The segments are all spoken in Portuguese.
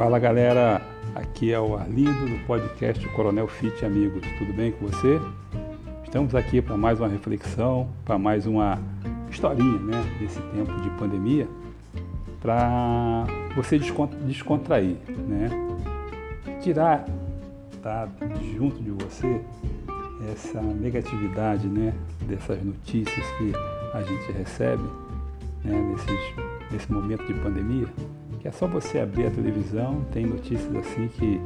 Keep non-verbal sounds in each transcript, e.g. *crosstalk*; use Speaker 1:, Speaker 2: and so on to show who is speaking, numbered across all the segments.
Speaker 1: Fala galera, aqui é o Arlindo do podcast Coronel Fit Amigos. Tudo bem com você? Estamos aqui para mais uma reflexão, para mais uma historinha, né, desse tempo de pandemia, para você descontrair, né? Tirar tá, junto de você essa negatividade, né, dessas notícias que a gente recebe, né, nesses, nesse momento de pandemia que é só você abrir a televisão, tem notícias assim que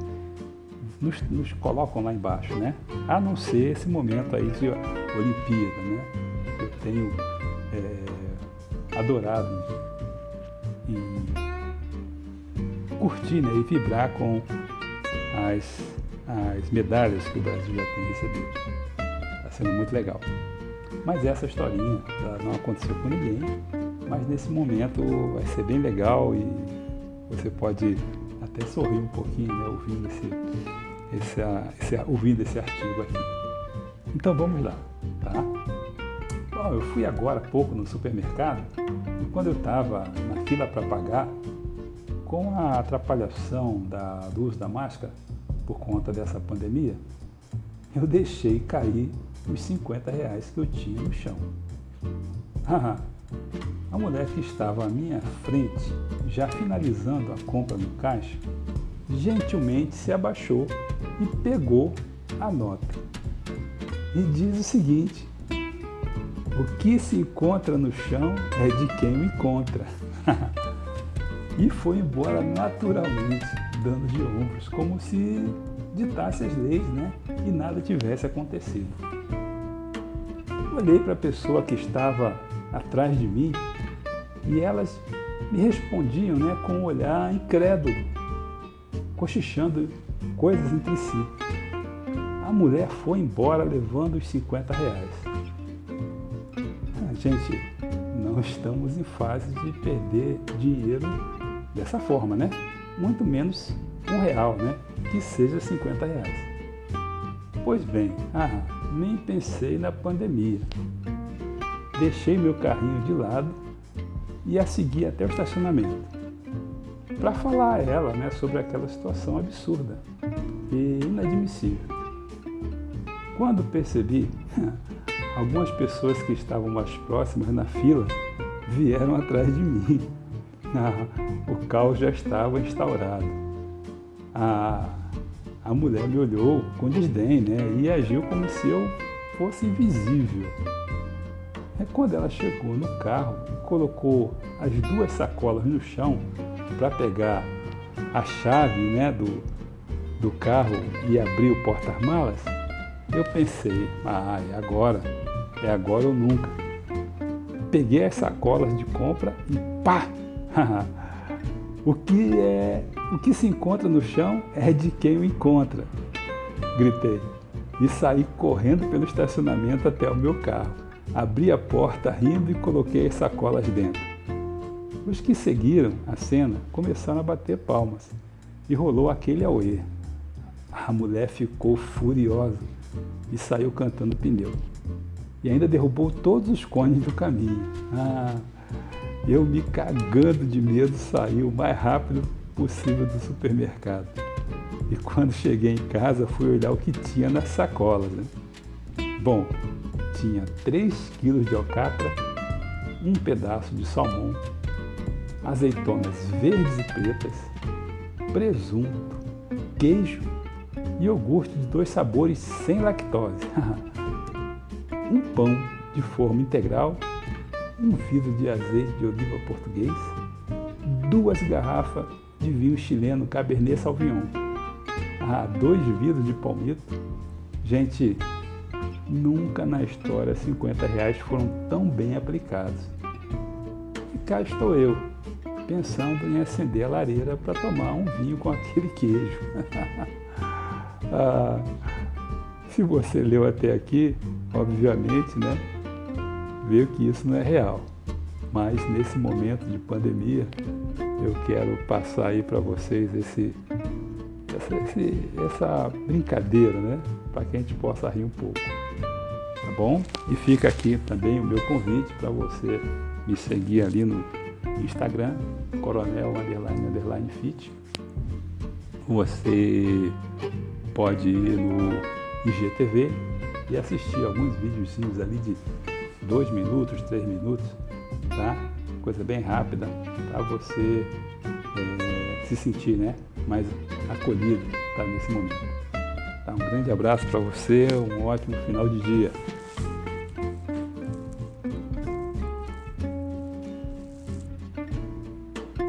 Speaker 1: nos, nos, colocam lá embaixo, né? A não ser esse momento aí de Olimpíada, né? Eu tenho é, adorado e curtir né? e vibrar com as, as medalhas que o Brasil já tem recebido. Está sendo muito legal. Mas essa historinha não aconteceu com ninguém, mas nesse momento vai ser bem legal e você pode até sorrir um pouquinho, né, ouvindo esse, esse, esse, ouvindo esse artigo aqui. Então vamos lá, tá? Bom, eu fui agora há pouco no supermercado e quando eu estava na fila para pagar, com a atrapalhação da, uso da máscara por conta dessa pandemia, eu deixei cair os 50 reais que eu tinha no chão. A mulher que estava à minha frente, já finalizando a compra no caixa, gentilmente se abaixou e pegou a nota. E diz o seguinte: O que se encontra no chão é de quem o encontra. *laughs* e foi embora naturalmente, dando de ombros, como se ditasse as leis, né? E nada tivesse acontecido. Olhei para a pessoa que estava atrás de mim e elas me respondiam né, com um olhar incrédulo, cochichando coisas entre si. A mulher foi embora levando os 50 reais. Ah, gente, não estamos em fase de perder dinheiro dessa forma, né? Muito menos um real, né? Que seja 50 reais. Pois bem, ah, nem pensei na pandemia. Deixei meu carrinho de lado e a seguir até o estacionamento para falar a ela né, sobre aquela situação absurda e inadmissível. Quando percebi, *laughs* algumas pessoas que estavam mais próximas na fila vieram atrás de mim. *laughs* Ah, o caos já estava instaurado. A, a mulher me olhou com desdém né, e agiu como se eu fosse invisível. É quando ela chegou no carro e colocou as duas sacolas no chão para pegar a chave né, do, do carro e abrir o porta-malas, eu pensei, ah, é agora, é agora ou nunca. Peguei as sacolas de compra e pá! *laughs* o que é, o que se encontra no chão é de quem o encontra. Gritei e saí correndo pelo estacionamento até o meu carro. Abri a porta rindo e coloquei as sacolas dentro. Os que seguiram a cena começaram a bater palmas e rolou aquele auê. A mulher ficou furiosa e saiu cantando pneu. E ainda derrubou todos os cones do caminho. Ah, eu me cagando de medo saí o mais rápido possível do supermercado. E quando cheguei em casa fui olhar o que tinha nas sacolas. Né? Bom, tinha 3 quilos de alcatra, um pedaço de salmão, azeitonas verdes e pretas, presunto, queijo e iogurte de dois sabores sem lactose, *laughs* um pão de forma integral, um vidro de azeite de oliva português, duas garrafas de vinho chileno Cabernet Sauvignon, ah, dois vidros de palmito. Gente, Nunca na história 50 reais foram tão bem aplicados. E cá estou eu, pensando em acender a lareira para tomar um vinho com aquele queijo. *laughs* ah, se você leu até aqui, obviamente, né, vê que isso não é real. Mas nesse momento de pandemia, eu quero passar aí para vocês esse, essa, esse, essa brincadeira, né, para que a gente possa rir um pouco bom? E fica aqui também o meu convite para você me seguir ali no Instagram, coronel underline underline fit. Você pode ir no IGTV e assistir alguns videozinhos ali de dois minutos, três minutos, tá? Coisa bem rápida para você é, se sentir, né, mais acolhido, tá, nesse momento. Tá? Um grande abraço para você, um ótimo final de dia.